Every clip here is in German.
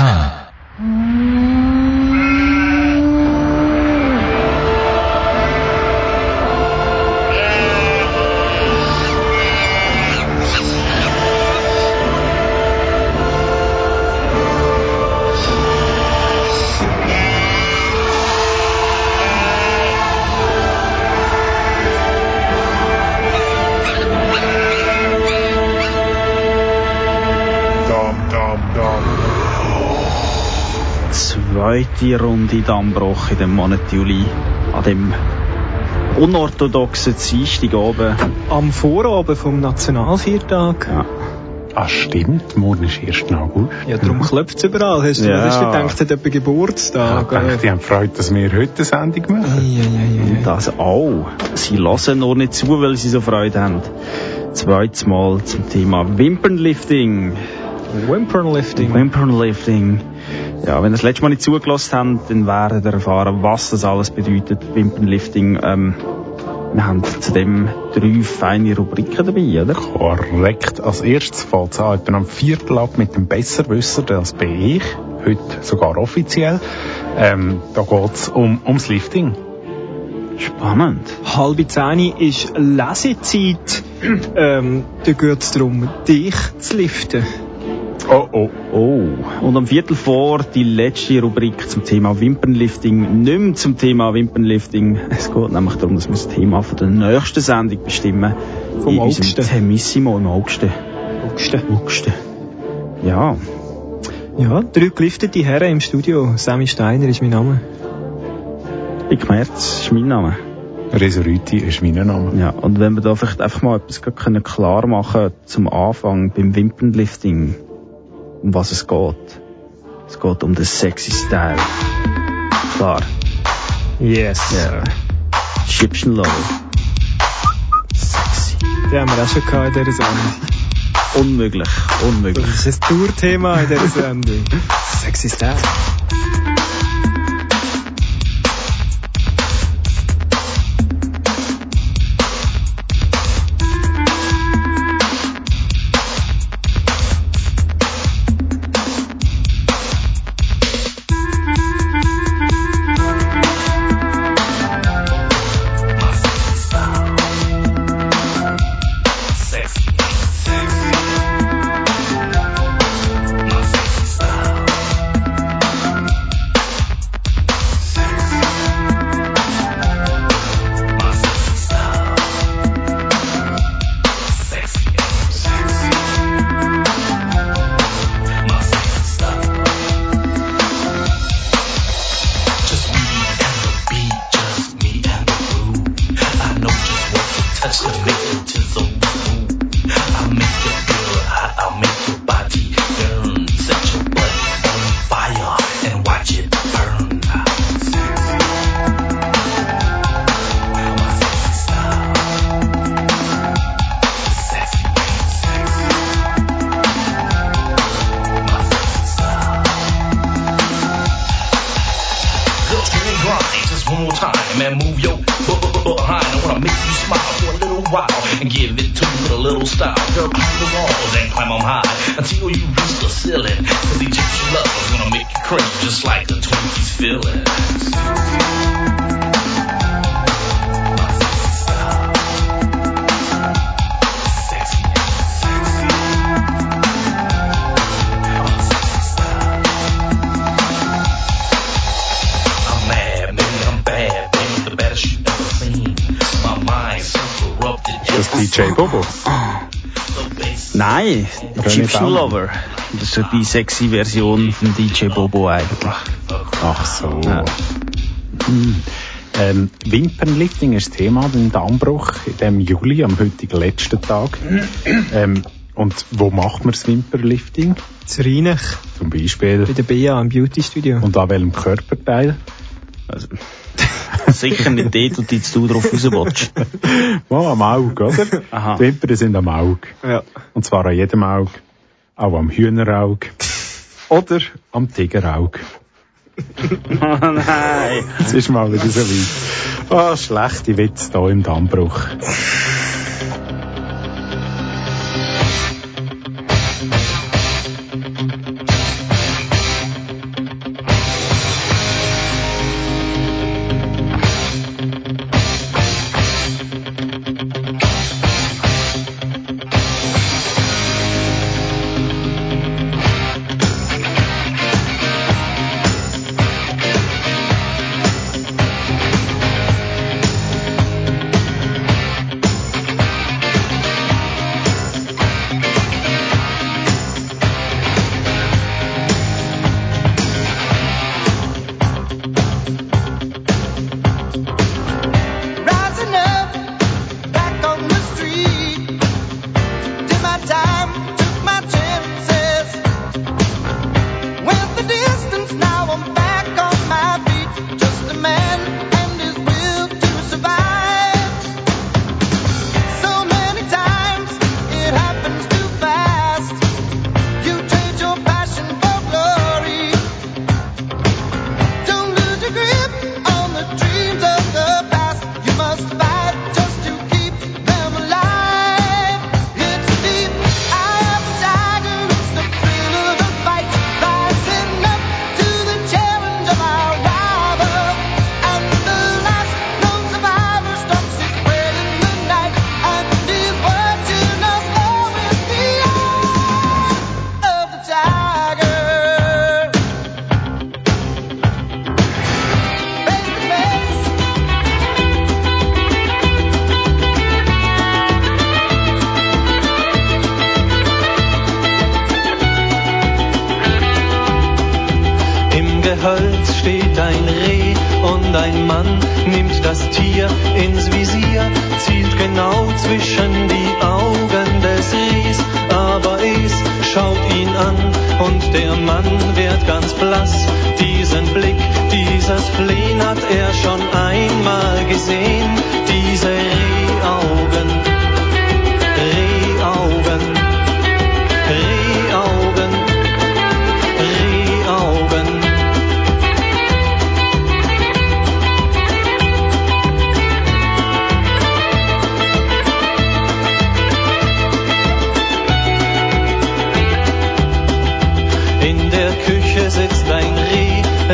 Khan zweite Runde Dammbruch in dem Monat Juli. An dem unorthodoxen Dienstag oben. Am Vorabend vom Nationalviertag. Ja. Ah, stimmt. Morgen ist 1. August. Ja, darum mhm. klopft es überall. Hast du, ja. hast du gedacht, es hat jemand Geburtstag? Ich dachte, die haben Freude, dass wir heute eine Sendung machen. Ja, ja, ja. Und das auch. Sie hören nur nicht zu, weil sie so Freude haben. Zweites Mal zum Thema Wimpernlifting. Wimpernlifting. Wimpernlifting. Ja, wenn ihr das letzte Mal nicht zugelassen habt, dann werdet ihr erfahren, was das alles bedeutet, Wimpernlifting. Ähm, wir haben zudem drei feine Rubriken dabei, oder? Korrekt. Als erstes fällt es an, etwa am Viertel ab mit dem Besserwisser, das bin ich. Heute sogar offiziell. Ähm, da geht es um, ums Lifting. Spannend. Halbe zehn ist Lesezeit. ähm, da geht es darum, dich zu liften. Oh, oh. Oh. Und am Viertel vor die letzte Rubrik zum Thema Wimpernlifting. Nicht mehr zum Thema Wimpernlifting. Es geht nämlich darum, dass wir das Thema von der nächsten Sendung bestimmen. Vom In August. Temissimo im August. August. August. Ja. Ja, drei geliftete Herren im Studio. Sammy Steiner ist mein Name. Ich Merz ist mein Name. Resoriti ist mein Name. Ja. Und wenn wir da vielleicht einfach mal etwas können klar machen zum Anfang beim Wimpernlifting, um was es geht. Es geht um den sexy Style. Klar. Yes. Ja. Egyptian Lover. Sexy. Den haben wir auch schon gehabt in dieser Sendung. Unmöglich. Unmöglich. Das ist ein Tourthema in dieser Sendung. Sexy Style. climb high until you reach the ceiling. Cause Egyptian love is gonna make you cringe just like the Twinkies feelings. DJ Bobo. Nein, Egyptian. Lover. Das ist so die sexy Version von DJ Bobo eigentlich. Ach so. Ja. Ähm, Wimpernlifting ist das Thema, den Dammbruch in dem Juli, am heutigen letzten Tag. Ähm, und wo macht man das Wimpernlifting? Zu Rheinach, Zum Beispiel. bei der BA im Beauty Studio. Und an welchem Körperteil? Also, sicher nicht dort, du jetzt du drauf raus willst. Oh, am Auge, oder? Aha. Die Wimpern sind am Auge. Ja. Und zwar an jedem Auge. Auch am Hühnerauge. Oder am Tigerauge. Oh nein. Jetzt ist mal wieder so weit. Ah, schlechte Witze hier im Dammbruch.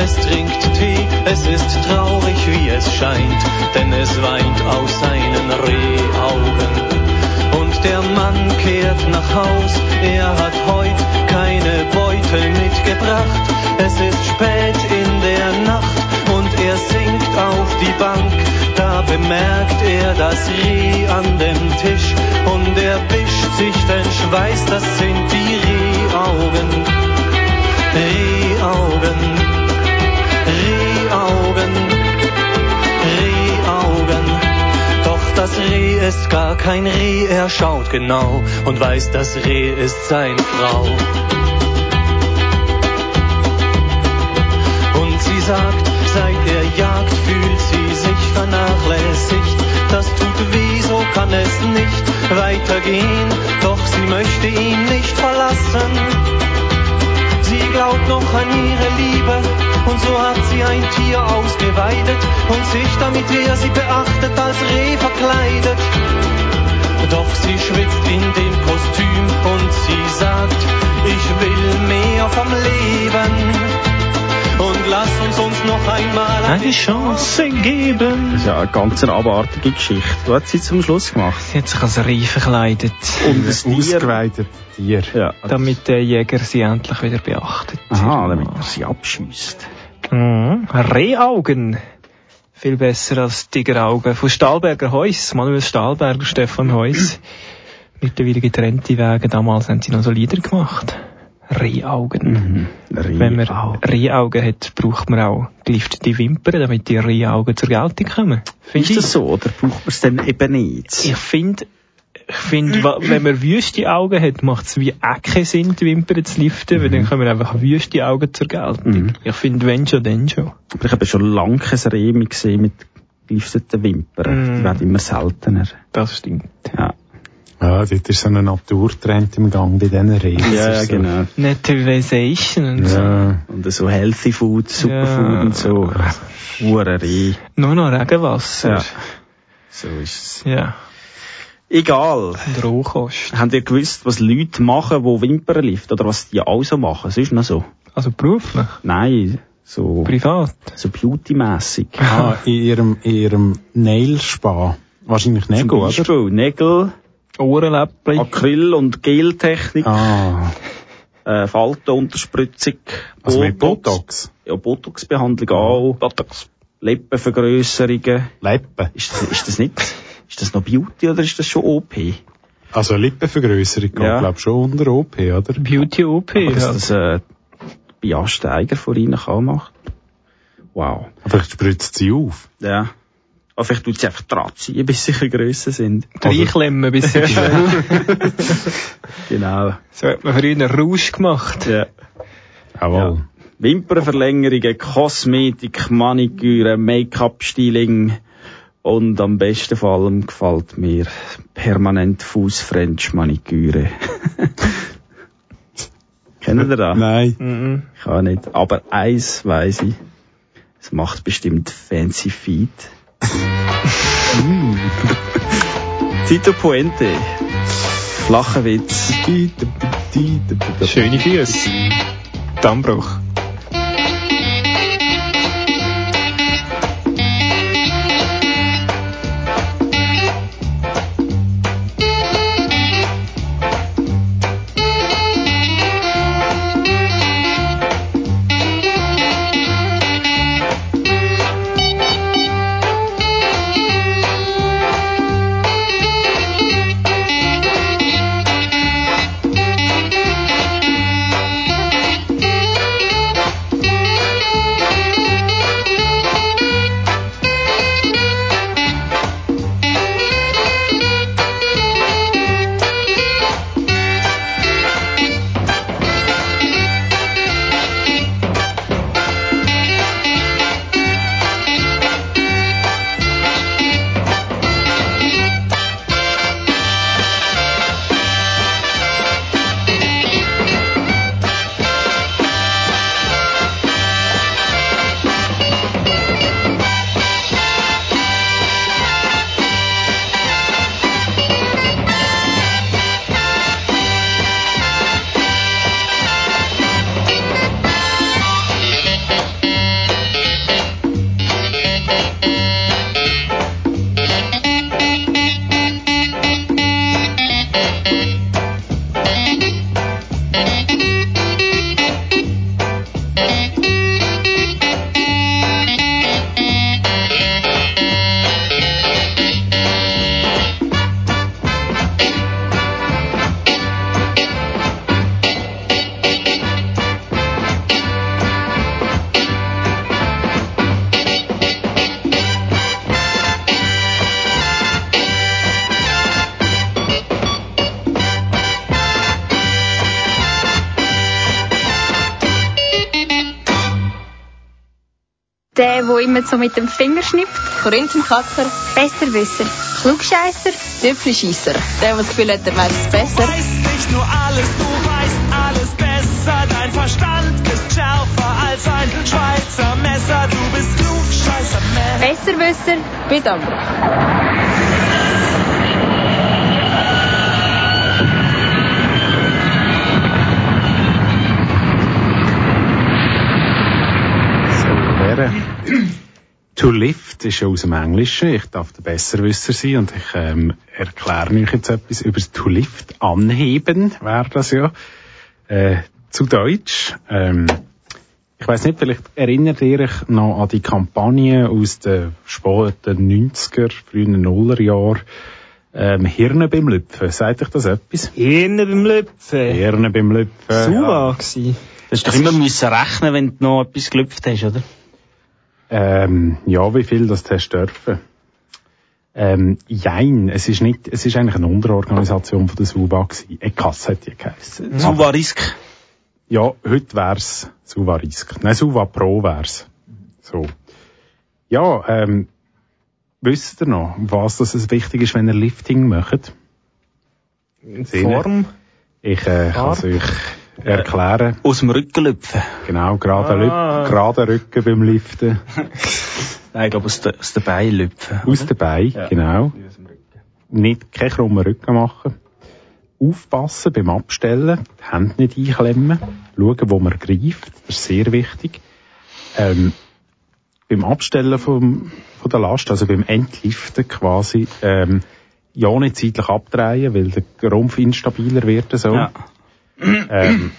Es trinkt Tee, es ist traurig, wie es scheint, denn es weint aus seinen Rehaugen. Und der Mann kehrt nach Haus, er hat heut keine Beute mitgebracht. Es ist spät in der Nacht und er sinkt auf die Bank. Da bemerkt er das Reh an dem Tisch und er wischt sich den Schweiß, das sind die Rehaugen. Rehaugen, Rehaugen, Rehaugen. Doch das Reh ist gar kein Reh, er schaut genau und weiß, das Reh ist seine Frau. Und sie sagt, seit er jagt, fühlt sie sich vernachlässigt. Das tut weh, so kann es nicht weitergehen, doch sie möchte ihn nicht verlassen. Sie glaubt noch an ihre Liebe und so hat sie ein Tier ausgeweidet und sich, damit er sie beachtet, als Reh verkleidet. Doch sie schwitzt in dem Kostüm und sie sagt, ich will mehr vom Leben und lass uns uns noch einmal Eine Chance geben. Das ist ja eine ganz abartige Geschichte. Du hast sie zum Schluss gemacht. Sie hat sich als Reh verkleidet, Und das Tier... Ausgeweitet Tier. Ja, damit der Jäger sie endlich wieder beachtet. Aha, damit er sie abschießt. Mhm. Rehaugen. Viel besser als Tigeraugen. Von Stahlberger Heus. Manuel Stahlberger, Stefan Heus. Mittlerweile getrennte Wege. Damals haben sie noch so Lieder gemacht. Rehaugen. Wenn man Rehaugen hat, braucht man auch geliftete Wimpern, damit die Rehaugen zur Geltung kommen. Find Ist das so, oder braucht man es dann eben nicht? Ich finde, ich finde, wenn man wüste Augen hat, macht es wie auch keinen Sinn, die Wimpern zu liften, weil dann kommen einfach wüste Augen zur Geltung. Ich finde, wenn schon, dann schon. Aber ich habe schon lange kein Reh gesehen mit gelifteten Wimpern. Die werden immer seltener. Das stimmt. Ja, Ja, dort ist so ein Naturtrend im Gang bei diesen Reden. ja, ja ist so- genau. Naturalization und so. Ja, Und so Healthy Food, Superfood Ja. und so. Hure Reh. Nur noch Regenwasser. Ja. So ist es. Ja. Egal. Und Rohkost. Habt ihr gewusst, was Leute machen, die Wimpern liften? Oder was die auch so machen? Es ist noch so. Also beruflich, Nein, so, privat. so beauty-mässig. ah, in ihrem, in ihrem Nail-Spa. Wahrscheinlich nicht, Zum oder? Beispiel Nägel, Ohrenläppchen. Acryl- und Geltechnik, Ah, äh, Faltenunterspritzung, also mit Botox. Ja, Botox-Behandlung auch. Botox. Lippenvergrösserungen. Lippen. Ist das, ist das nicht, ist das noch Beauty oder ist das schon OP? Also Lippenvergrößerung geht, Ja. glaub schon unter OP, oder? Beauty OP. Aber dass ja. das, äh, Bia Steiger von Ihnen kann machen. Wow. Vielleicht spritzt sie auf. Ja. Aber vielleicht tut sie einfach dran ziehen, bis sie ein bisschen grösser sind. Reinklemmen, bis sie Genau. So hat man früher einen Rausch gemacht. Ja. Jawohl. Wimpernverlängerungen, Kosmetik, Maniküre, Make-up-Styling und am besten vor allem gefällt mir permanent Fuß-French-Maniküre. Kennt ihr das? Nein. Mhm. Ich auch nicht. Aber eins weiss ich. Es macht bestimmt fancy Feet. Mm. Tito Puente. Flacher Witz. Schöne Füße. Dammbruch. Der, der immer so mit dem Finger schnippt. Korinthenkacker. Besserwisser. Klugscheisser. Tüpfelscheisser. Der, der das Gefühl hat, er weiß es besser. Weiß nicht nur alles, du weißt alles besser. Dein Verstand ist schärfer als ein Schweizer Messer. Du bist Klugscheißer. Besserwisser. Bitte wäre. To lift ist ja aus dem Englischen. Ich darf der Besserwisser sein und ich ähm, erkläre euch jetzt etwas über das To lift. Anheben wäre das ja. Äh, zu Deutsch. Ähm, ich weiß nicht, vielleicht erinnert ihr euch noch an die Kampagne aus den späten 90er, frühen Nullerjahren. Ähm, Hirne beim Lüpfen. Sagt euch das etwas? Hirne beim Lüpfen. Hirne beim Lüpfen. Suva gsi. Du hast doch immer müssen rechnen, wenn du noch etwas gelüpft hast, oder? Ähm, ja, wie viel das hast dürfen? Ähm, jein, es ist nicht, es ist eigentlich eine Unterorganisation von der SUVA gewesen. ECAS hat die geheissen. Suvarisk. Ja, heute wär's SUVA Risk. Nein, SUVA Pro wär's. So. Ja, ähm, wisst ihr noch, was das es wichtig ist, wenn ihr Lifting macht? Form. Ich äh, kann es euch erklären. Aus dem Rücken lüpfen. Genau, gerade Ah. Lüp- gerade Rücken beim Liften. Nein, ich glaube, aus, der, aus den Beinen lüpfen. Aus der Bein, genau. Nicht keinen krummen Rücken machen. Aufpassen beim Abstellen, die Hände nicht einklemmen, schauen, wo man greift, das ist sehr wichtig. Ähm, beim Abstellen vom, von der Last, also beim Entliften quasi, ähm, ja nicht zeitlich abdrehen, weil der Rumpf instabiler wird so. Ja. Ähm,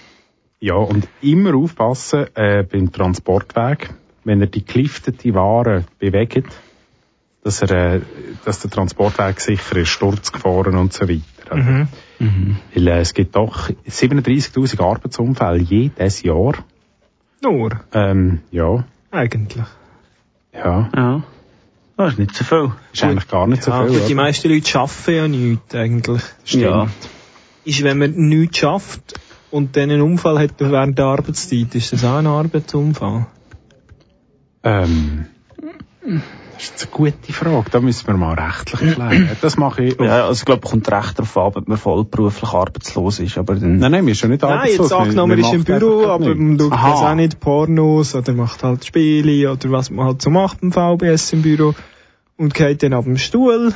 ja, und immer aufpassen äh, beim Transportweg, wenn er die geliftete Ware bewegt, dass, er, äh, dass der Transportweg sicher ist, Sturzgefahren und so weiter. Also, Weil äh, es gibt doch 37'000 Arbeitsunfälle jedes Jahr. Nur. Ähm, ja, Eigentlich. ja, Ja. Das ist nicht so viel. ist eigentlich gar nicht so Ja, viel. die meisten Leute arbeiten ja nichts, eigentlich. Ja. Ist, wenn man nichts schafft und dann einen Unfall hat während der Arbeitszeit, ist das auch ein Arbeitsunfall? Ähm, das ist eine gute Frage, da müssen wir mal rechtlich klären. Das mache ich... Ja, also ich glaube, es kommt recht darauf an, ob man vollberuflich arbeitslos ist, aber dann... Nein, nein, wir sind schon nicht Nein, arbeitslos. jetzt angenommen, ist im Büro, aber man schaut Aha. jetzt auch nicht Pornos oder macht halt Spiele oder was man halt so macht im VBS im Büro und geht dann ab dem Stuhl.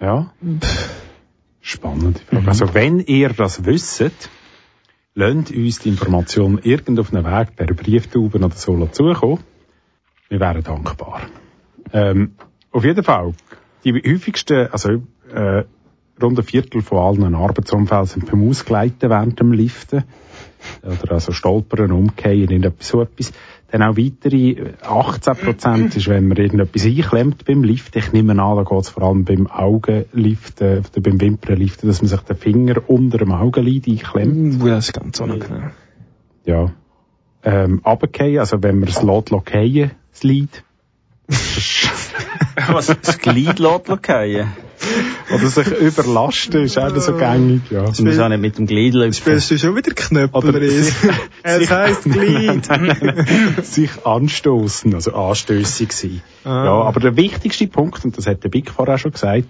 Ja. Spannende Frage. Also, wenn ihr das wisst, lasst uns die Information irgend auf einem Weg per Brieftauben oder so zukommen. Wir wären dankbar. Ähm, auf jeden Fall, die häufigsten, also äh, rund ein Viertel von allen Arbeitsunfällen sind beim Ausgleiten während dem Liften. Oder also stolpern, umkehren, irgendetwas so etwas. Dann auch weitere 18 Prozent ist, wenn man irgendetwas einklemmt beim Liften. Ich nehme an, da geht es vor allem beim Augenliften, oder beim Wimpernliften, dass man sich den Finger unter dem Augenlid einklemmt. Uh, das ist ganz unangenehm. Ja. Ähm, runterfallen, also wenn man es lässt, lässt das Lied. Was? Das Glied lässt fallen? Oder sich überlasten, ist auch so gängig, ja. Das muss auch nicht mit dem Glied lüpfen. Spielst du schon wieder Knöpfel? Es heisst Glied. sich anstoßen, also anstössig sein. Ah. Ja, aber der wichtigste Punkt, und das hat der Big vorher schon gesagt,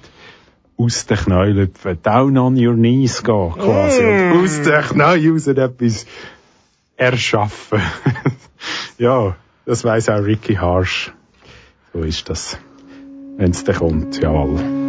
aus den Knien lüpfen, down on your knees gehen, quasi. Mm. Und aus den Knien raus etwas erschaffen. ja, das weiss auch Ricky Harsh. So ist das. Wenn's dann kommt, jawohl.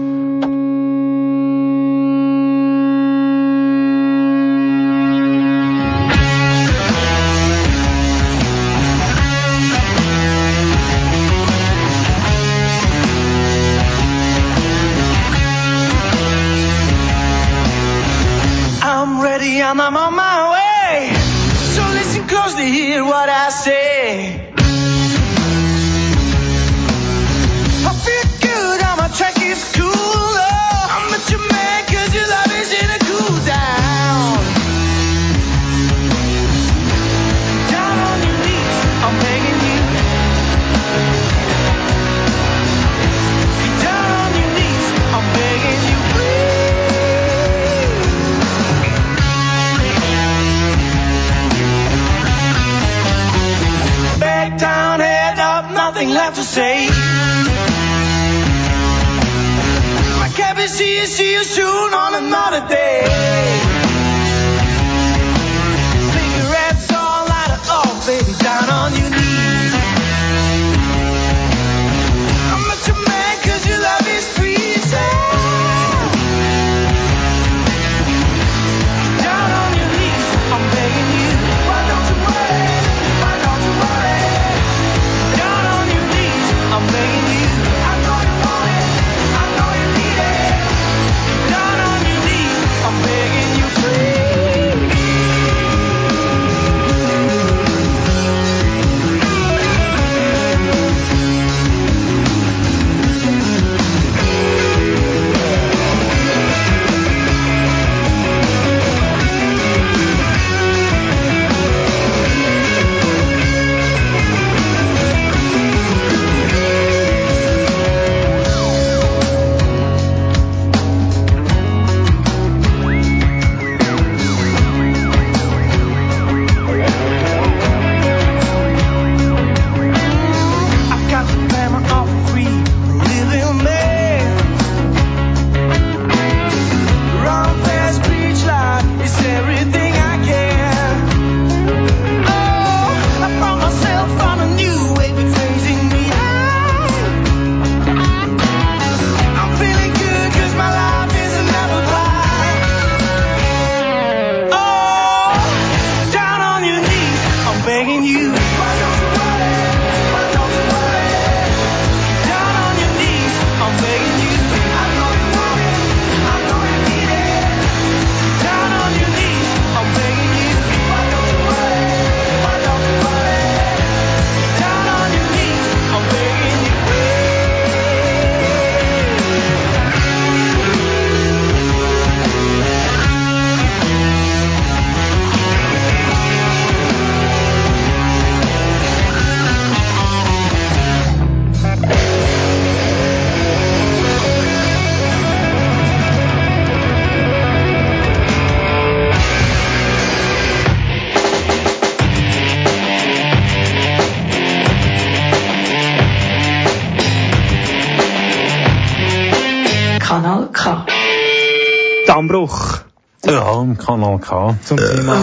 Dammbruch Ja, im Kanal K. zum Thema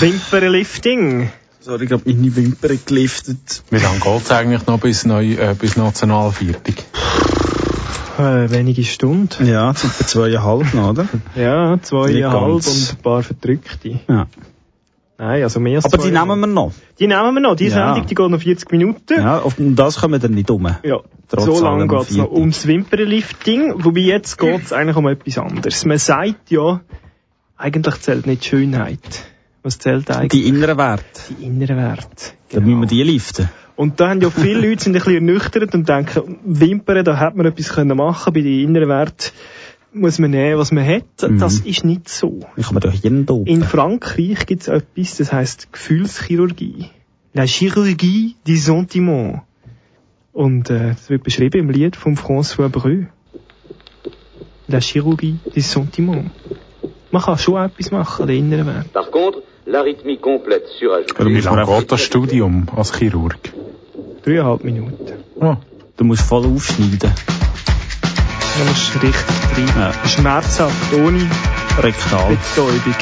Wimpernlifting. Sorry, ich habe meine Wimpern geliftet. Wie lange geht's eigentlich noch bis, neu, äh, bis Nationalviertig? Äh, wenige Stunden. Ja, wir zweieinhalb noch, oder? Ja, zweieinhalb und ein paar Verdrückte. Ja. Nein, also mehr als Aber die nehmen wir noch. Die nehmen wir noch. Die Ja. Sendung, die geht noch 40 Minuten. Ja, auf um das kommen wir dann nicht um. Ja, Trotz so lange allem geht's noch ums Wimpernlifting. Wobei jetzt geht's eigentlich um etwas anderes. Man sagt ja, eigentlich zählt nicht die Schönheit. Was zählt eigentlich? Die inneren Werte. Die inneren Werte. Dann müssen wir die liften. Und da haben ja viele Leute sind ein bisschen ernüchtert und denken, Wimpern, da hat man etwas können machen, bei den inneren Werten muss man nehmen, was man hat. Mhm. Das ist nicht so. Dann kann man doch jeden dopen. In Frankreich gibt's etwas, das heißt Gefühlschirurgie. La Chirurgie du Sentiment. Und äh, das wird beschrieben im Lied von François Breu. La Chirurgie du Sentiment. Man kann schon etwas machen an den inneren Werten. Par contre, l'arythmie complète surajoutée. Wie lange geht das Studium als Chirurg? Dreieinhalb Minuten. Oh. du musst voll aufschneiden. Da musst du richtig rein. Ja. Schmerzhaft, ohne Rektal. Betäubung.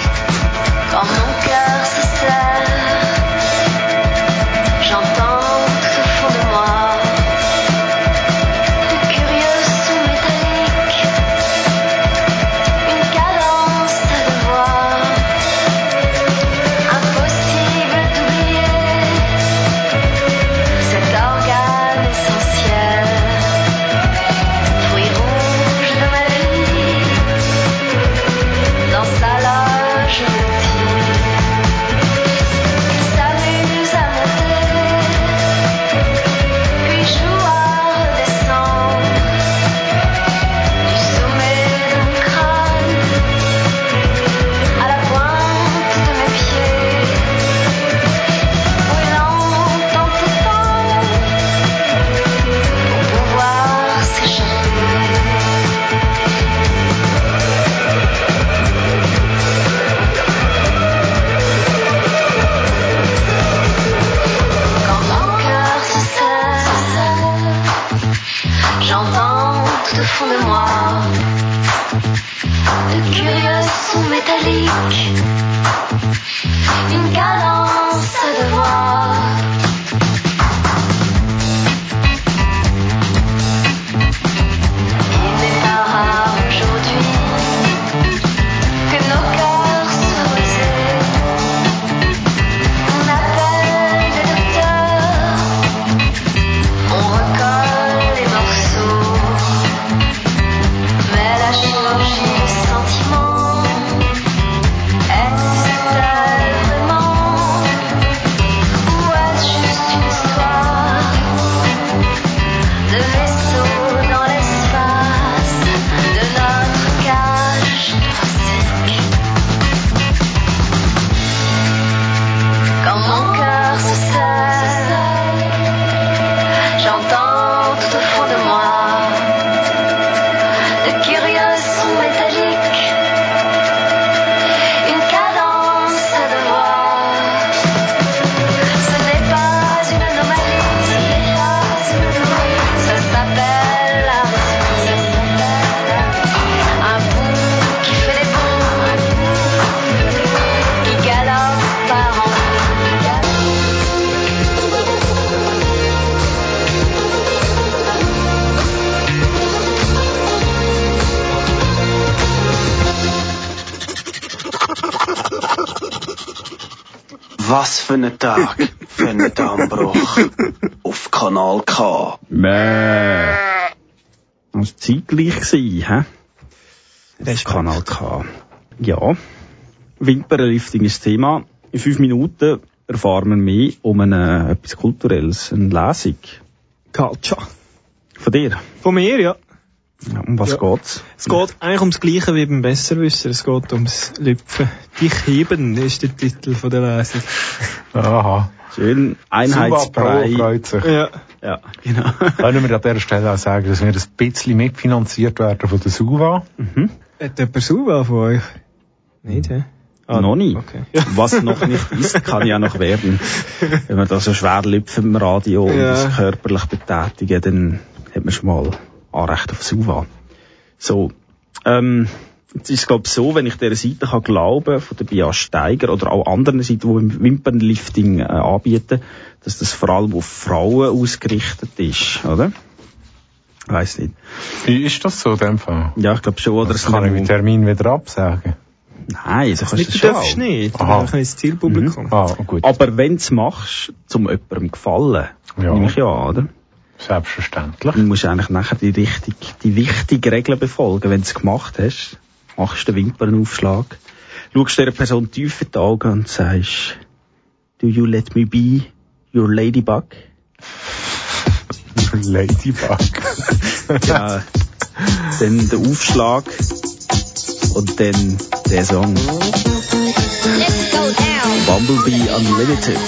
Für ein Tag für einen Dammbruch auf Kanal K. Mäh. Das war zeitgleich, hä? Das Kanal K. Ja. Wimpernlifting ist das Thema. In fünf Minuten erfahren wir mehr um eine, etwas Kulturelles, eine Lesung. Culture. Von dir? Von mir, ja. Ja, um was Ja. geht's? Es geht eigentlich ums Gleiche wie beim Besserwisser. Es geht ums Lüpfen. Dich heben ist der Titel von der Lesung. Aha. Schön einheitsbrei. freut sich. Ja. Ja, genau. Können wir an dieser Stelle auch sagen, dass wir ein bisschen mitfinanziert werden von der Suva? Mhm. Hat jemand Suva von euch? Nicht, hä? Ah, noch nie. Okay. Was noch nicht ist, kann ja noch werden. Wenn man da so schwer lüpft im Radio und Ja. das körperlich betätigen, dann hat man schon mal Anrecht auf Suva. So, ähm, jetzt ist es glaube so, wenn ich dieser Seite kann glauben, von der Bia Steiger oder auch anderen Seiten, die Wimpernlifting äh, anbieten, dass das vor allem auf Frauen ausgerichtet ist, oder? Weiß nicht. Ist das so in dem Fall? Ja, ich glaube schon. Oder Das kann ich meinen Termin wieder absagen. Nein, so kannst du Nicht, das du schon. darfst auch. nicht. Du darfst nicht ins Zielpublikum. Ah, gut. Aber wenn du es machst, zum jemandem gefallen, Ja. nehme ich ja an, oder? Selbstverständlich. Dann musst du eigentlich nachher die, richtig, die wichtigen Regeln befolgen. Wenn du es gemacht hast, machst du den Wimpernaufschlag, schaust dieser Person tief in die Augen und sagst, do you let me be your ladybug? Ladybug. ja, dann der Aufschlag und dann der Song. Bumblebee Unlimited.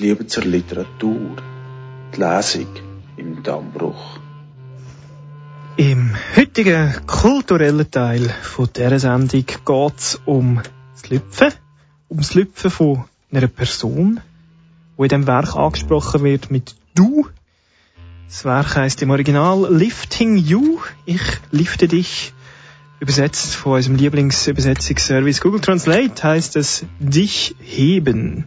Die Liebe zur Literatur. Die Lesung im Dammbruch. Im heutigen kulturellen Teil von dieser Sendung geht es um das Lüpfen. Um das Lüpfen von einer Person, die in diesem Werk angesprochen wird mit «Du». Das Werk heisst im Original «Lifting You». Ich lifte dich. Übersetzt von unserem Lieblingsübersetzungsservice Google Translate heißt es «Dich heben».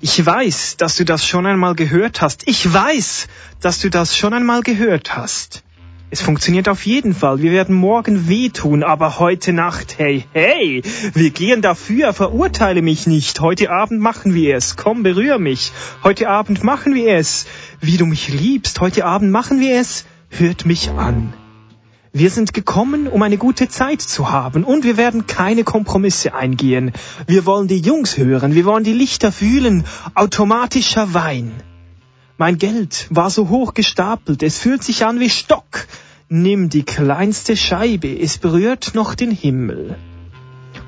Ich weiß, dass du das schon einmal gehört hast. Ich weiß, dass du das schon einmal gehört hast. Es funktioniert auf jeden Fall. Wir werden morgen wehtun, aber heute Nacht, hey, hey, wir gehen dafür, verurteile mich nicht. Heute Abend machen wir es. Komm, berühr mich. Heute Abend machen wir es. Wie du mich liebst, heute Abend machen wir es. Hört mich an. Wir sind gekommen, um eine gute Zeit zu haben und wir werden keine Kompromisse eingehen. Wir wollen die Jungs hören, wir wollen die Lichter fühlen. Automatischer Wein. Mein Geld war so hoch gestapelt, es fühlt sich an wie Stock. Nimm die kleinste Scheibe, es berührt noch den Himmel.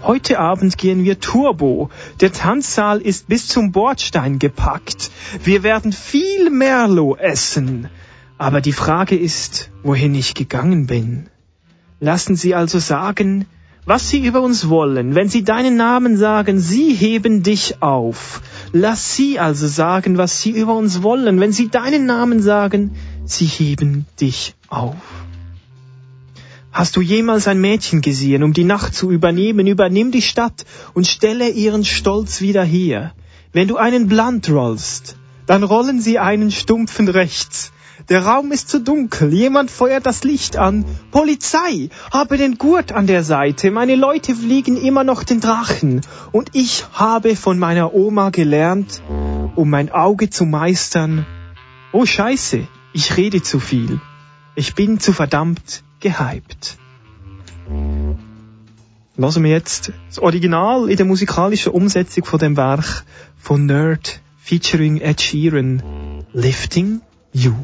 Heute Abend gehen wir Turbo. Der Tanzsaal ist bis zum Bordstein gepackt. Wir werden viel Merlot essen. Aber die Frage ist, wohin ich gegangen bin. Lassen Sie also sagen, was Sie über uns wollen. Wenn Sie deinen Namen sagen, Sie heben dich auf. Lass Sie also sagen, was Sie über uns wollen. Wenn Sie deinen Namen sagen, Sie heben dich auf. Hast du jemals ein Mädchen gesehen, um die Nacht zu übernehmen? Übernimm die Stadt und stelle ihren Stolz wieder her. Wenn du einen Blunt rollst, dann rollen sie einen stumpfen rechts. Der Raum ist zu dunkel, jemand feuert das Licht an. Polizei, habe den Gurt an der Seite, meine Leute fliegen immer noch den Drachen. Und ich habe von meiner Oma gelernt, um mein Auge zu meistern. Oh Scheiße, ich rede zu viel. Ich bin zu verdammt gehypt. Lassen wir jetzt das Original in der musikalischen Umsetzung von dem Werk von Nerd featuring Ed Sheeran, Lifting You.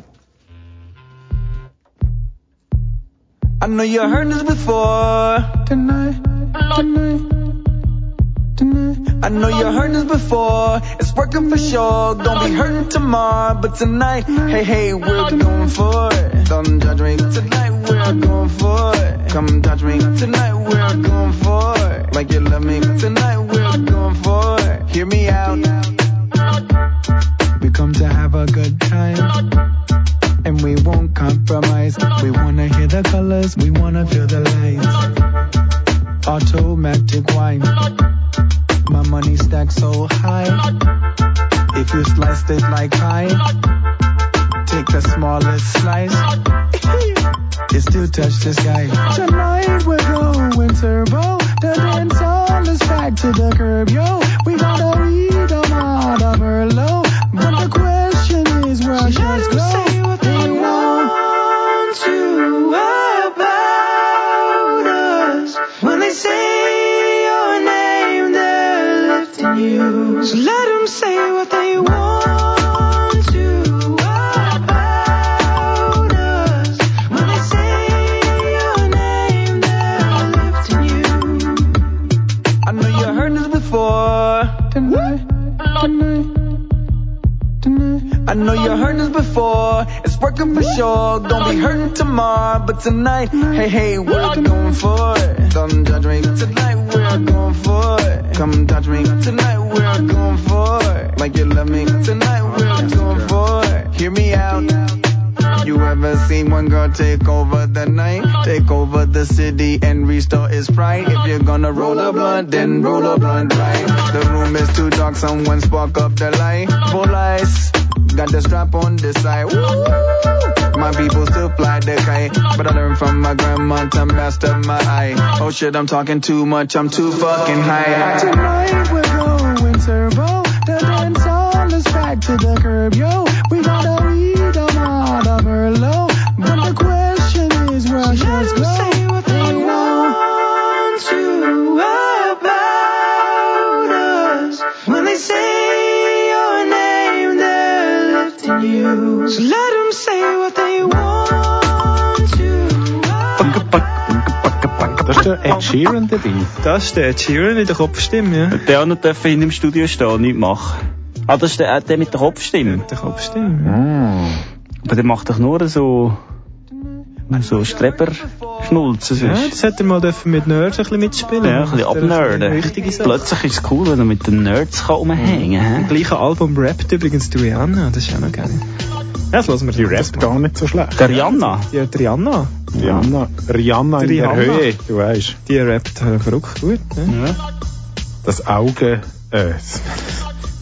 I know you heard this before. Tonight, tonight, tonight. I know you heard this before. It's working for sure. Gonna be hurting tomorrow, but tonight, hey, hey, we're going for it. Don't judge me. Tonight we're going for it. Come touch me. Tonight we're going for it. Like you love me. Tonight we're going for it. Hear me out. We come to have a good time. And we won't compromise. We wanna hear the colors, we wanna feel the lights. Automatic wine. My money stacks so high. If you sliced it like pie, take the smallest slice. It still touch the sky. Tonight we're going turbo. The dance hall is packed to the curb, yo. We gotta read them out of Merlot. But the question is where our shirts go. To about us. When they say your name, they're lifting you. So let them say what they want tomorrow, but tonight, hey, hey, we're going for it. Don't judge me. Tonight we're going for it. Come touch me. Tonight we're going for it. Like you love me. Tonight we're going for it. Hear me out. You ever seen one girl take over the night? Take over the city and restore its pride. If you're gonna roll a blunt, then roll a blunt right. The room is too dark, someone spark up the light. Full ice, got the strap on this side. Woo! My people still fly the kite, but I learned from my grandma to master my eye. Oh shit, I'm talking too much, I'm too fucking high. Tonight we're going turbo. The dance hall is packed to the curb, yo. Da ist der Ed Sheeran dabei. Das ist der Ed Sheeran in der Kopfstimme, ja. Der noch dürfen in dem Studio stehen und nichts machen. Ah, das ist der, äh, der mit der Kopfstimme. Der Kopfstimme. Mm. Aber der macht doch nur so, so Streber-Schnulzen Ja, sonst. das hätte er mal dürfen mit Nerds ein bisschen mitspielen. Ja, ein bisschen abnerden. Plötzlich ist es cool, wenn er mit den Nerds kann rumhängen kann. Im gleichen Album rappt übrigens Rihanna, das ist auch noch geil. Ja, das lassen wir Die rappt gar nicht so schlecht. Der Rihanna. Die, die Rihanna, Rihanna, Rihanna in der. Höhe, du weißt. die rappt äh, verrückt gut. Ne? Das Auge, äh, das,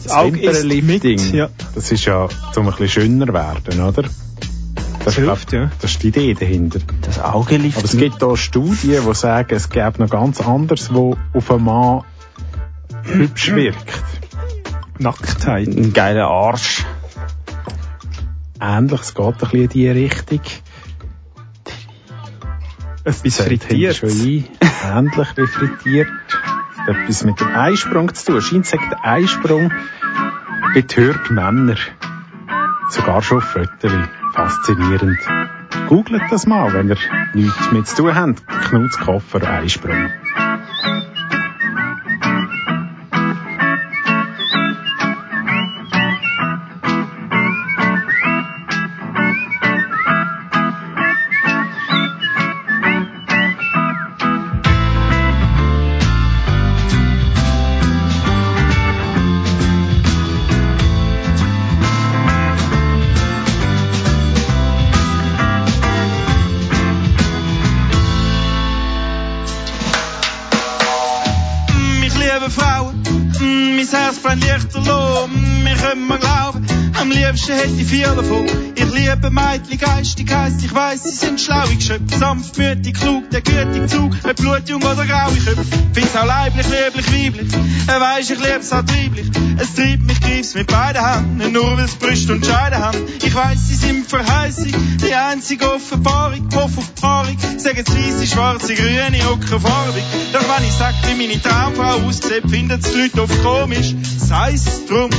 das Auge ist Wimpernlifting, mit, ja. das ist ja zum ein bisschen schöner werden, oder? Das, hilft, ja. Das ist die Idee dahinter. Das Auge Aber es gibt da Studien, die sagen, es gäbe noch ganz anderes, wo auf einen Mann hübsch wirkt. Nacktheit. Ein geiler Arsch. Ähnlich, es geht ein bisschen in diese Richtung. Etwas Fällt frittiert. schon ein. Ähnlich wie frittiert. Hat Etwas mit dem Eisprung zu tun. Scheint sagt der Eisprung betört Männer. Sogar schon Fotos. Faszinierend. Googlet das mal, wenn ihr nichts mit zu tun habt. Knutzkoffer Eisprung. Liebsten hätte ich vier davon. Ich liebe Mädchen geistig, heisst ich weiss, sie sind schlaue Geschöpfe, sanftmütig, klug, der gütig Zug, ob blutjung oder graue Köpfe. Find's auch leiblich, lieblich, weiblich, er weiss, ich lieb's auch trieblich, es treibt mich, greif's mit beiden Händen, nur weil's Brüste und Scheide haben. Ich weiss, sie sind verheißig, die einzige Offenbarung, hoff auf Paarung, sie weisse, schwarze, grüne, ockerfarbig. Doch wenn ich sag, wie meine Traumfrau aussieht, finden's die Leute oft komisch, sei's drum,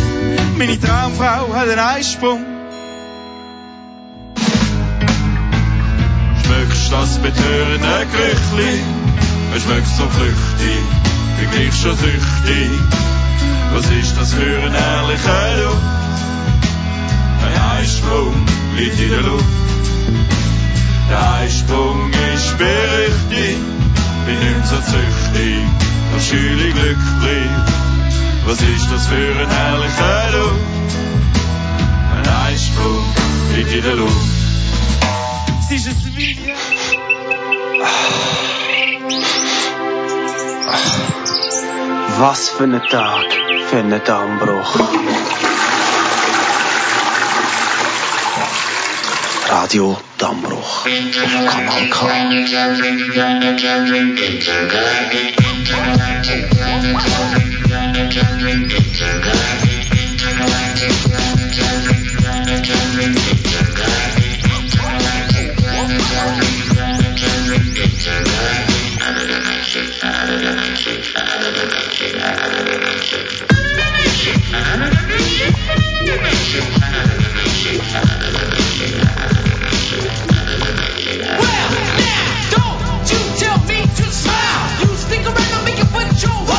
meine Traumfrau hat einen Eisprung. Schmückst das betörende Gerüchli, es schmeckt so flüchtig, bin gleich schon süchtig. Was ist das für ein herrlicher Duft? Ein Eisprung liegt in der Luft. Der Eisprung ist berüchtigt, bin nicht so züchtig, doch schüle glücklich. Was ist das für ein herrlicher Duft? Ein Eisprung liegt in der Luft. Es ist Video. Was für ein Tag für einen Dammbruch. Radio Dammbruch auf Kanal K. smile. You stick around and make it with your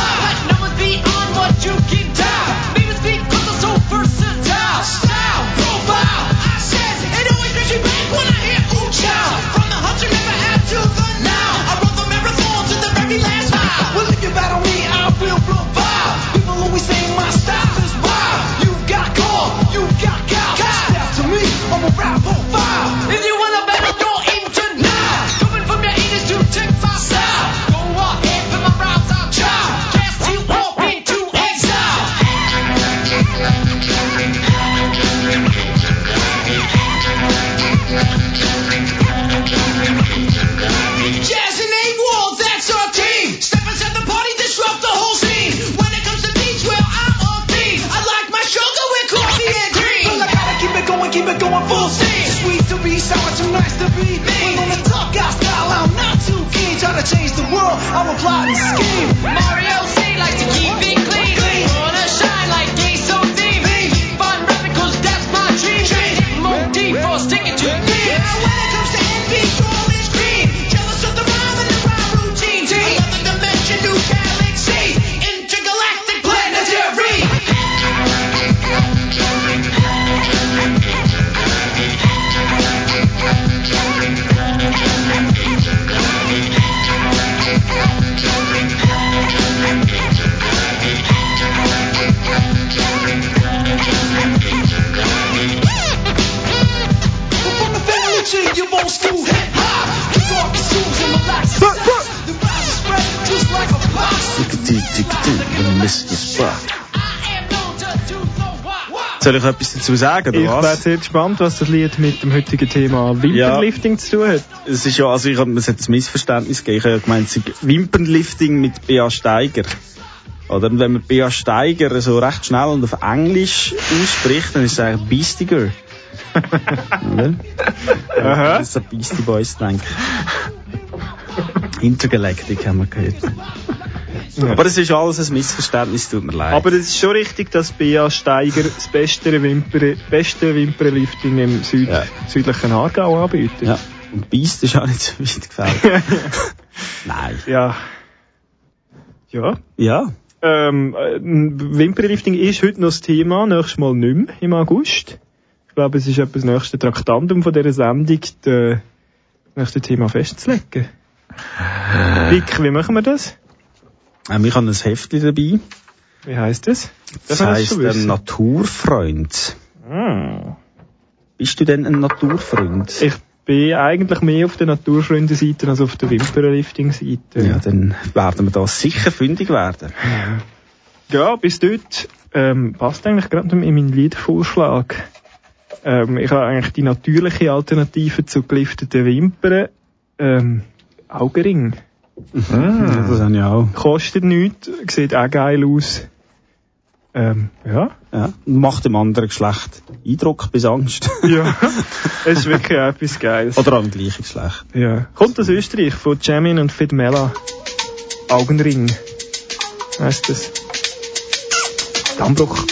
Soll ich etwas dazu sagen, oder Ich was? wäre sehr gespannt, was das Lied mit dem heutigen Thema Wimpernlifting zu tun hat. Es ist ja, also ich es hat ein Missverständnis gegeben. Ich habe ja gemeint, Wimpernlifting mit Bea Steiger. Oder? Und wenn man Bea Steiger so recht schnell und auf Englisch ausspricht, dann ist es eigentlich Beastie Girl. Oder? Aha. Das ist ein Beastie Boys, denke ich. Intergalactic haben wir gehört. Aber es ist alles ein Missverständnis, tut mir leid. Aber es ist schon richtig, dass Bea Steiger das beste, Wimper, beste Wimpernlifting im Süd, Ja. südlichen Aargau anbietet. ja. Und Beast ist auch nicht so weit gefällt. Nein. Ja. Ja. Ja. Ähm, äh, Wimpernlifting ist heute noch das Thema, nächstes Mal nicht mehr im August. Ich glaube, es ist etwas das nächste Traktandum von dieser Sendung, das nächste Thema festzulegen. Dick, wie machen wir das? Ähm, ich habe ein Heftchen dabei. Wie heisst das? Das schon ein wissen? Naturfreund. Ah. Bist du denn ein Naturfreund? Ich bin eigentlich mehr auf der Naturfreunde-Seite als auf der Wimpernlifting-Seite. ja, dann werden wir da sicher fündig werden. Ja, bis dort ähm, passt eigentlich gerade in meinen Liedvorschlag. Ähm, ich habe eigentlich die natürliche Alternative zu gelifteten Wimpern. Ähm, Augenring. Ja, das habe ich auch. Kostet nichts, sieht auch geil aus. Ähm, ja. Ja. Macht dem anderen Geschlecht Eindruck bis Angst. Ja. es ist wirklich auch etwas Geiles. Oder am gleichen Geschlecht. Ja. Kommt aus Österreich, von Jamin und Fidmela. Augenring. Heißt das? Dammbruch.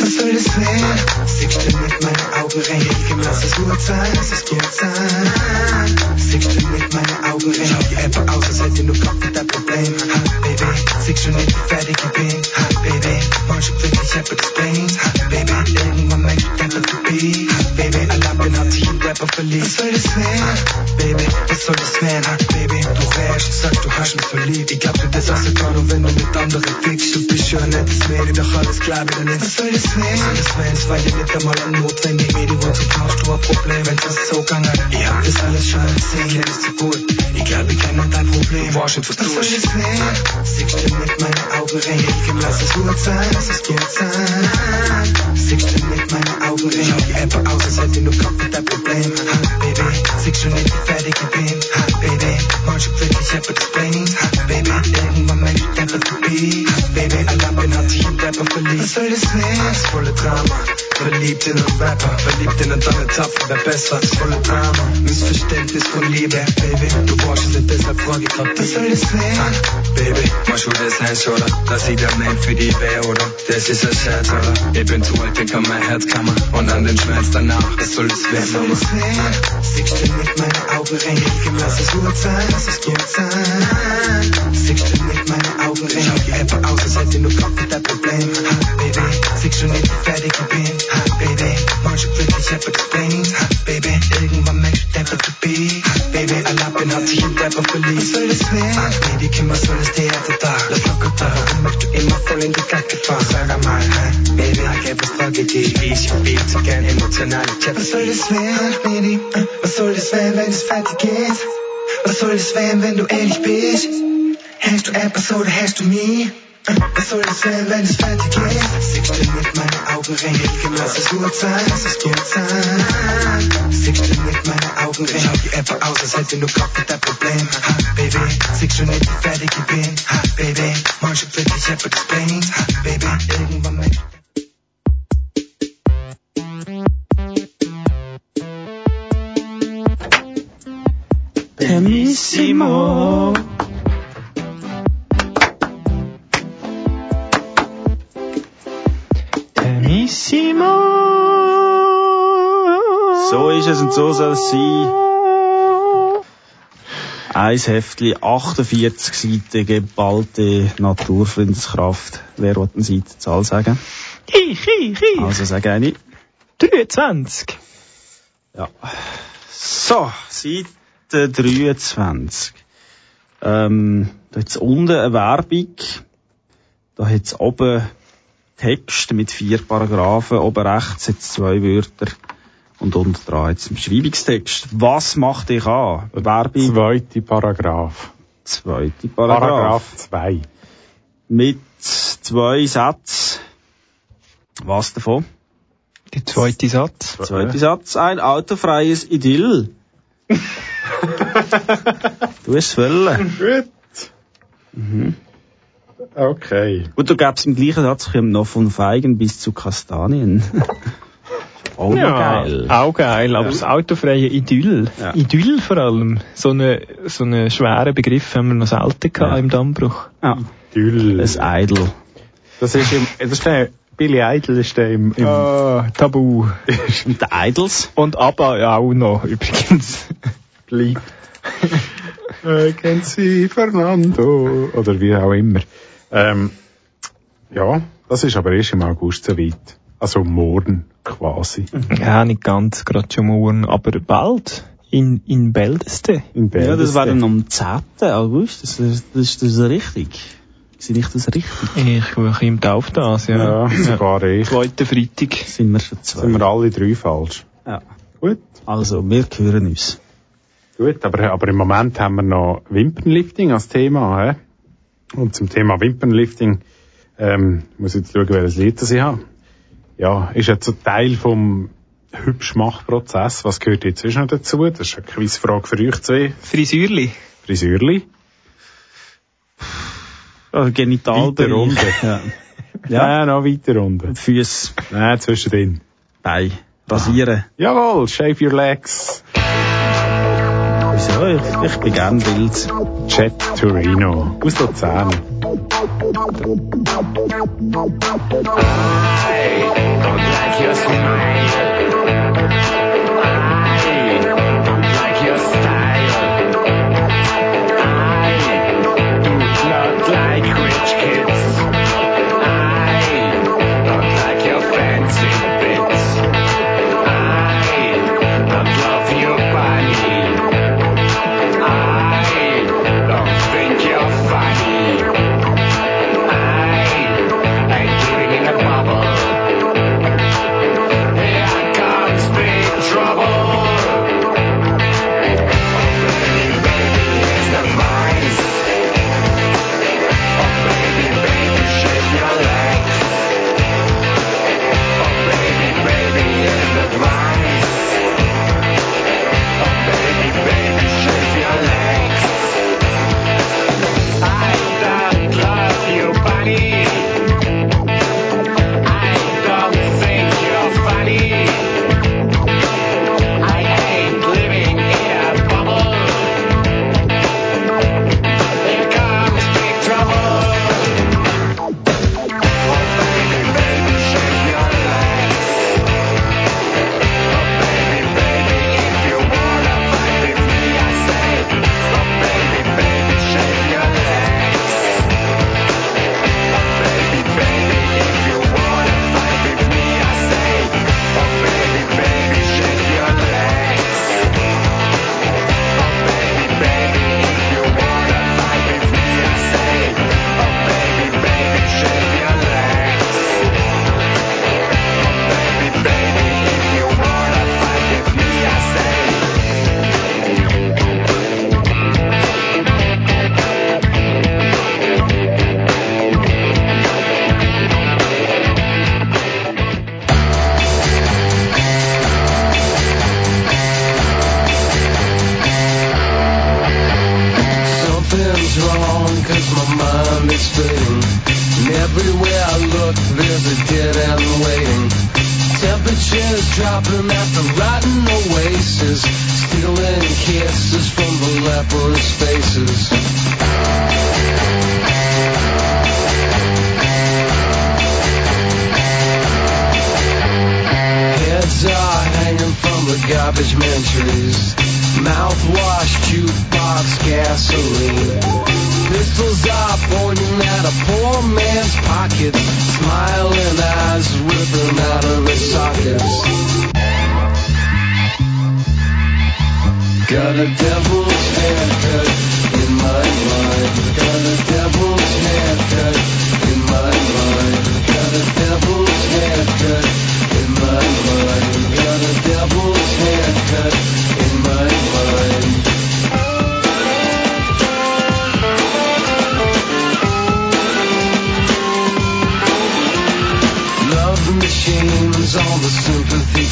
Was soll das werden? Siehst du mit meinen Augenringen? Lass es gut sein, lass es gut sein. Siehst du mit meinen Augenringen? Schau die App aus, als hätte nur Kopf dein Problem. Ha, Baby, siehst du nicht, fertig ich bin? Ha, Baby, manche wirklich App explains. Ha, Baby, irgendwann merkt du Rapper to be. Ha, Baby, Aladdin hat sich in Rapper verliebt. Was soll das werden? Baby, was soll das werden? Ha, Baby, du rätst und sagst, du hast mich verliebt. Ich glaub dir das auch sogar nur, wenn du mit anderen fickst. Du bist schon ein nettes Mädel, doch alles klar wieder nicht. Was soll das werden? Was soll das werden? Es war ja nicht einmal ein notwendig Medium und so brauchst du ein Problem, wenn das so gegangen. Ich hab das alles schon gesehen, kenn es zu gut. Ich glaub, ich kenn dein Problem. Du warst was du Was das werden? Siehst du mit meinen Augenringen? Lass es gut sein, lass es gut sein. Siehst du mit meinen Augenringen? Schau die App aus, als hätte nur Kopf mit dein Problem. Ha, Baby, siehst du nicht, wie fertig ich bin? Ha, Baby, manche wirklich App explains. Ha, Baby, irgendwann merkt du Rapper to be. Ha, Baby, Aladdin hat sich in Rapper verliebt. Was soll das werden? Das volle Drama. Verliebt in einen Rapper, verliebt in einen Donnertapfer, wer besser, das volle Drama. Missverständnis von Liebe, Baby, du brauchst es nicht, deshalb frage ich grad Was soll das werden? Baby, machst du das heiß, oder? Dass ich der Mann für die wär, oder? Das ist ein Scherz, oder? Ich bin zu alt, denk an mein Herzkammer und an den Schmerz danach. Was soll das werden, Mama? Was soll das werden? Siehst du mit meinen Augenringen? Lass es gut sein, lass es gut sein. Siehst du mit meinen Augenringen? Schau die App aus, als hätte nur Kopf mit dein Problem. Baby, siehst du nicht, wie fertig ich bin? Ha, Baby, manche wirklich App explains. Ha, Baby, irgendwann merkt du Rapper to be. Ha, Baby, Aladdin hat sich in Rapper verliebt. Was soll das werden? Ah, Mädchen, was soll das Theater da? Lass locker da, warum möchtest du immer voll in die Kacke fahren? Sag einmal, hey, Baby, ich hab was Tragödie. Ich viel zu gern emotionale Chat. Was soll das werden, Baby? Äh, Was soll das werden, wenn es fertig ist? Was soll das werden, wenn du ehrlich bist? Hast du etwas oder hast du mich? Äh, Was soll das werden, wenn es fertig ist? Siehst du mit meinen Augenringen? Lass es gut sein, lass es gut sein. Siehst du mit meinen Augenringen? Schau die App aus, als hätte nur Kopf mit dein Problem. Ha, Baby, siehst du nicht, wie fertig ich bin? Ha, Baby, manche wirklich App explains. Ha, Baby, irgendwann merkt Benissimo. Benissimo. So ist es und so soll es sein. Ein Heftli, 48 Seiten, geballte Naturfreundeskraft. Wer will eine Seitenzahl sagen? Ich, ich, ich. Also sage eine. 23. Ja. So, Seite 23. Ähm, da hat's unten eine Werbung. Da hat's oben Text mit vier Paragraphen. Oben rechts hat's zwei Wörter. Und unten dran jetzt im Beschreibungstext. Was macht dich an? Werbung. Zweite Paragraph. Zweite Paragraph. Paragraph 2. Mit zwei Sätzen. Was davon? Der zweite Satz. Zweiter Satz. Ein autofreies Idyll. du hast es wollen. Gut. Mhm. Okay. Und da gäbe es im gleichen Satz noch von Feigen bis zu Kastanien. Auch ja, geil. auch geil, aber das autofreie Idyll. Ja. Idyll vor allem. So eine, so einen schweren Begriff haben wir noch selten gehabt Ja. im Dammbruch. Ja. Idyll. Ein Idol. Das ist im, das ist der, Billy Idol ist der im, im Ah, Tabu. Und die Idols. Und ABBA ja auch noch, übrigens. Lieb. I can see Fernando. Oder wie auch immer. Ähm, ja, das ist aber erst im August so weit. Also morgen quasi. Ja, nicht ganz, gerade schon morgen, aber bald. In, in Beldeste. In Ja, das wäre dann am 10. August. Das, das, das, das ist richtig. Sehe ich das richtig? Ich schaue im auf das, ja. Ja, sogar ich. Zweiter Freitag. Sind wir schon zwei? Sind wir alle drei falsch. Ja. Gut. Also, wir hören uns. Gut, aber, aber im Moment haben wir noch Wimpernlifting als Thema. He? Und zum Thema Wimpernlifting ähm, muss ich jetzt schauen, welches Lied das ich habe. Ja, ist jetzt so Teil vom Hübschmachprozess. Was gehört jetzt noch dazu? Das ist eine Quizfrage für euch zwei. Frisürli. Frisürli. Also, Genitalbereich. Weiter runter. Ja. Ja, ja. noch weiter runter. Füße, Nein, zwischendrin. Beine, rasieren. Jawohl, shave your legs. Wieso? Ich, ich bin gern wild. Jet Torino. Aus Luzern. Something's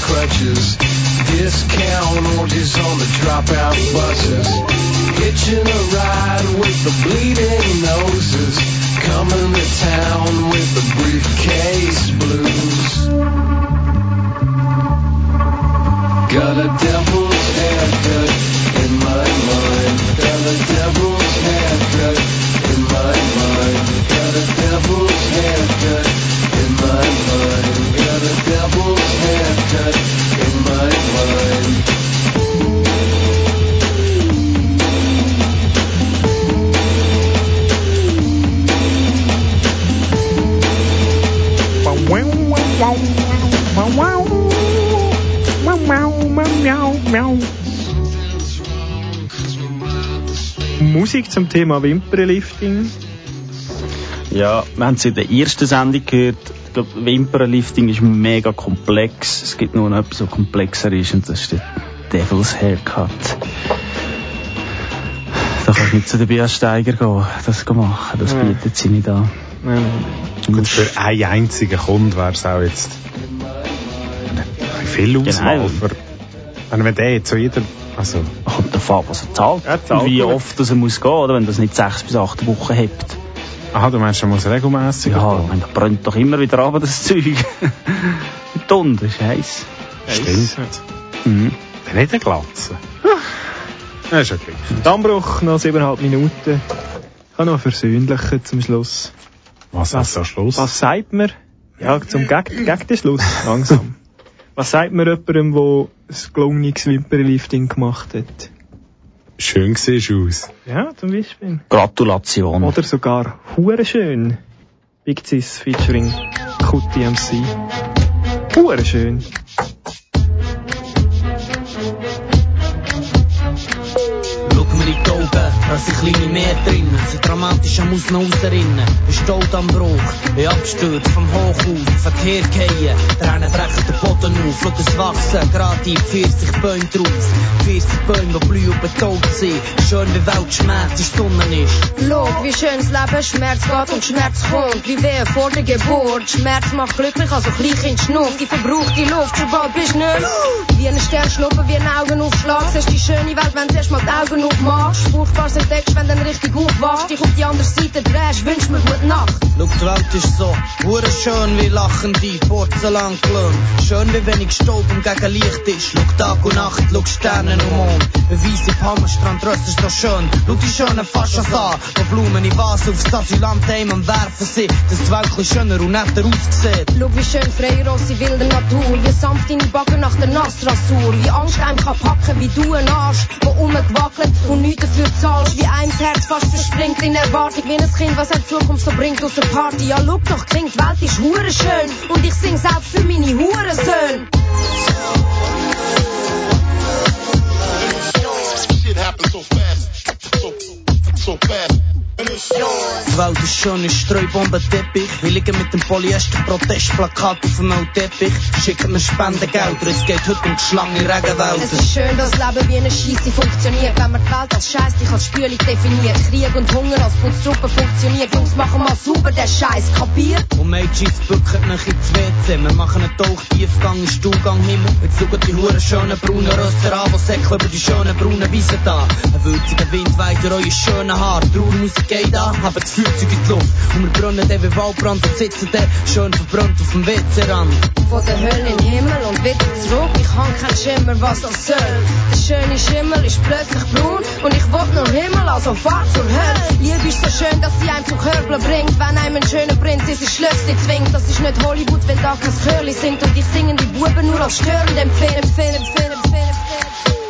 crutches. Discount orgies on the dropout buses. Hitching a ride with the bleeding noses. Coming to town with the briefcase blues. Musik zum Thema Wimpernlifting. Ja, wir haben es in der ersten Sendung gehört. Ich glaube, Wimpernlifting ist mega komplex. Es gibt nur noch etwas, was komplexer ist, und das ist der Devil's Haircut. Da kannst du nicht zu der Bia Steiger gehen, das machen. Das Ja. bietet sie nicht an. Gut, für einen einzigen Kunden wäre es auch jetzt viel Auswahl. Genau. Für, wenn, wenn der zu jeder, also, davon, ab, was er zahlt. Er zahlt und wie gut. oft das er muss gehen, oder? Wenn das nicht sechs bis acht Wochen hebt. aha, du meinst, er muss regelmässig Ja, ich meine, da brennt doch immer wieder runter, das Zeug. Dunn, das ist heiß. Stimmt. Mhm. Dann nicht eine Glatze. Das ist okay. Dammbruch, noch siebeneinhalb Minuten. Ich habe noch versöhnlichen zum Schluss. Was ist am Schluss? Was sagt man? Ja, zum Geg gegen den Schluss, langsam. Was sagt man jemandem, der ein gelungenes Wimpernlifting gemacht hat? Schön siehst du aus. Ja, zum Beispiel. Gratulation. Oder sogar hure schön. Big Cis featuring QTMC. Hure schön. Schau die Augen, da sind kleine Meer drin. Sind dramatisch am Aussen rausrinnen. Bin stolz am Bruch, bin abgestürzt vom Hochhaus, Teer gefallen. Der eine brechen den Boden auf, schau es wachsen, gerade in 40 Bäume draus. 40 Bäume, die blühen und betont sind. Schön wie Welt schmerzt, die Sonne ist. Lob, wie schön das Leben, Schmerz geht und Schmerz kommt, wie Wehe vor der Geburt. Schmerz macht glücklich, also Kleinkind schnupft, die verbraucht die Luft, schon bald bist du nicht. Wie ein Stern schnuppen, wie ein Augenaufschlag, siehst die schöne Welt, wenn du erst mal die Augen aufmachst. Furchtbares entdeckst, wenn du dann richtig aufwachst, dich auf die andere Seite drehst, wünsch mir gute Nacht. Schau, die Welt ist so, hure schön wie lachende Porzellanklumpen. Schön wie wenig Staub und gegen Licht ist. Schau Tag und Nacht, schau Sterne und Mond. Ein Weiss im Hammerstrand, Röst ist so schön. Schau die schönen Faschas an, wo Blumen in Vasen aufs Asylant heim am werfen sind. Dass die Welt ein schöner und netter aussieht. Schau, wie schön frei raus in wilder Natur, wie sanft deine Backen nach der Nassrasur, wie Angst einem kann packen, wie du ein Arsch, wo rumgewackelt und nichts dafür zahlst, wie einem das Herz fast verspringt in Erwartung, wie ein Kind, was eine Zukunft so bringt aus der Party. Ja, schau doch, klingt, die Welt ist hure schön und ich sing selbst für meine Hurensöhne. So fast, so, so fast. Welt ist schön, ist Streubombenteppich. Wir liegen mit dem Polyester-Protestplakat auf dem Teppich. Schicken mir Spendengelder, es geht heute um die Schlange Regenwälder. Es ist schön, dass das Leben wie eine Scheisse funktioniert, wenn man die Welt als scheisslich als Spülung definiert. Krieg und Hunger als Putztruppe funktioniert. Jungs, machen mal sauber den Scheiß, kapiert? Und Mädchen bücken mich ins WC. Wir machen einen Tauchtiefgang in Stuhlgang Himmel. Jetzt schauen die huren schönen braunen Rösser an, die säckeln über die schönen braunen Wiesen da. Ein würziger Wind weht durch eure schönen Haare. Trauermusik geht an, haben das Feuerzeug in die Luft. Und wir brennen dann wie Waldbrand und sitzen dann schön verbrannt auf dem WC-Rand. Von der Hölle in den Himmel und wieder zurück. Ich hab keinen Schimmer, was das soll. Der schöne Schimmel ist plötzlich braun und ich will nur Himmel, also fahr zur Hölle. Liebe ist so schön, dass sie einem zum Körbeln bringt. Wenn einem ein schöner Prinz ist, Schlössli zwingt. Das ist nicht Hollywood, wenn da kein Chörli singt und ich singen die Buben nur als störend empfehlen, empfehlen, empfehlen, empfehlen, empfehlen.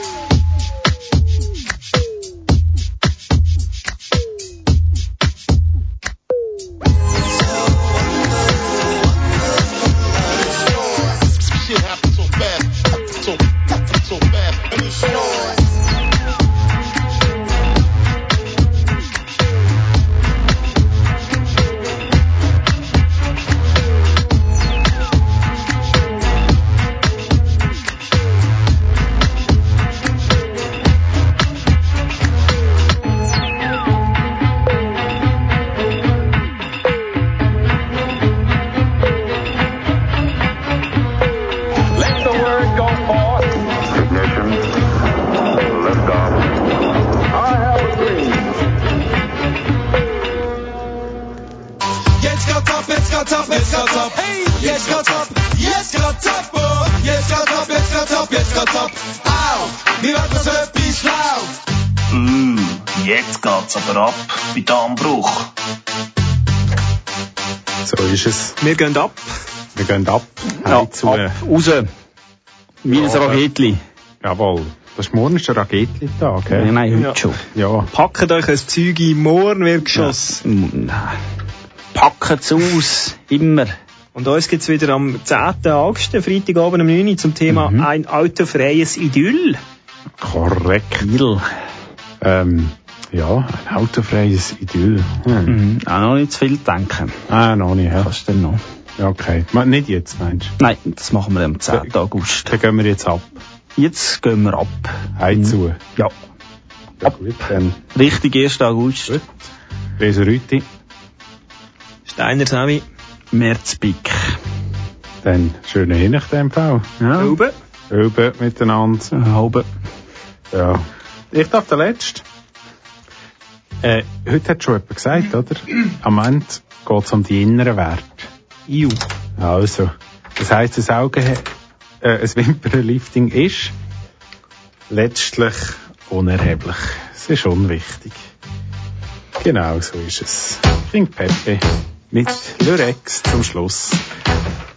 Jetzt geht's aber ab bei Dammbruch. So ist es. Wir gehen ab. Wir gehen ab. Ja, ab, raus. Wie ein Ja, Raketli. Jawohl. Das ist morgen ist der Raketli-Tag, hä? Nein, nein, heute Ja. schon. Ja. Packt euch ein Zeug ein, morgen wird geschossen. Mm, Nein. Packen's aus. Immer. Und uns gibt's wieder am 10. August, Freitagabend um 9 Uhr, zum Thema Mhm. ein autofreies Idyll. Korrekt. Viel. Ähm, ja, ein autofreies Idyll. Hm. Mhm. Auch noch nicht zu viel denken. Ah, noch nicht, hä? Kannst du denn noch? Ja, okay. Ma- Nicht jetzt, meinst du? Nein, das machen wir am 10. August. Dann gehen wir jetzt ab. Jetzt gehen wir ab. Heim zu. Ja. Ja, gut, dann. Richtig 1. August. Gut. Reserüti. Steiner Sami. Merzbik. Dann schöne Hinnacht in dem Fall. Ja. Oben. Oben miteinander. Halbe. Ja. Ich darf der Letzte. Äh, heute hat schon jemand gesagt, oder? Am Ende geht es um die inneren Werte. Ju. Also, das heisst, das Auge, äh, ein Wimpernlifting ist letztlich unerheblich. Es ist unwichtig. Genau so ist es. King Pepe mit Lurex zum Schluss.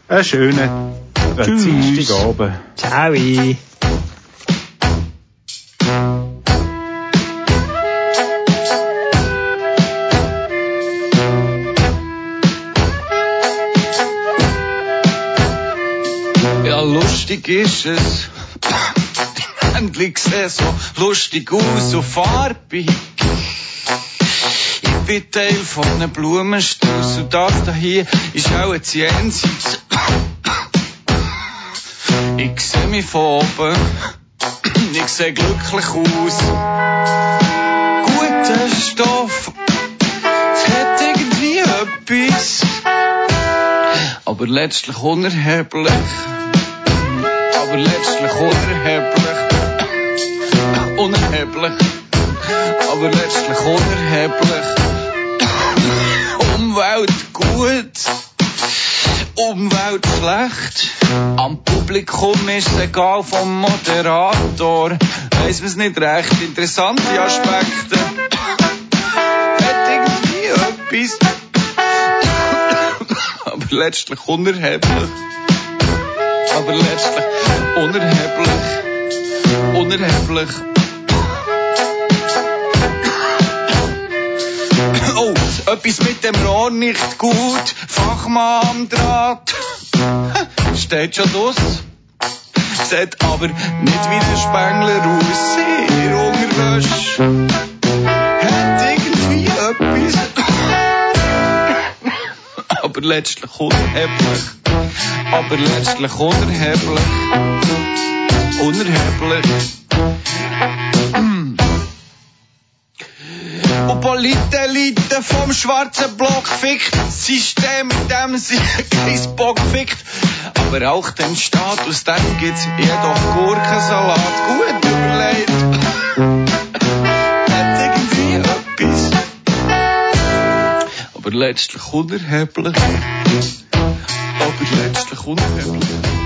Einen schönen. Dienstagabend. Ciao. Lustig ist es. Endlich sieht so lustig aus, so farbig. Ich bin Teil von einem Blumenstrauß und das da hier ist auch ein Jenseits. Ich seh mich von oben. Ich seh glücklich aus. Guter Stoff. Es hat irgendwie etwas. Aber letztlich unerheblich. Aber letztlich unerheblich. Unerheblich. Aber letztlich unerheblich. Umwelt gut. Umwelt schlecht. Am Publikum ist egal vom Moderator. Weiss man's nicht recht. Interessante Aspekte. Hat irgendwie etwas. Aber letztlich unerheblich. Aber letztlich unerheblich. Unerheblich. Oh, etwas mit dem Rohr nicht gut. Fachmann am Draht. Steht schon das. Sieht aber nicht wie der Spengler aus. Sehr Unterwäsche. Hat irgendwie etwas. Aber letztlich unerheblich. Aber letztlich unerheblich. Unerheblich. Und Politelite vom schwarzen Block fickt System, mit dem sie kein Bock fickt. Aber auch den Status, dem gibt's jedoch Gurkensalat. Gut überlegt. Hat irgendwie etwas. Aber letztlich unerheblich. Aber letztlich unerheblich.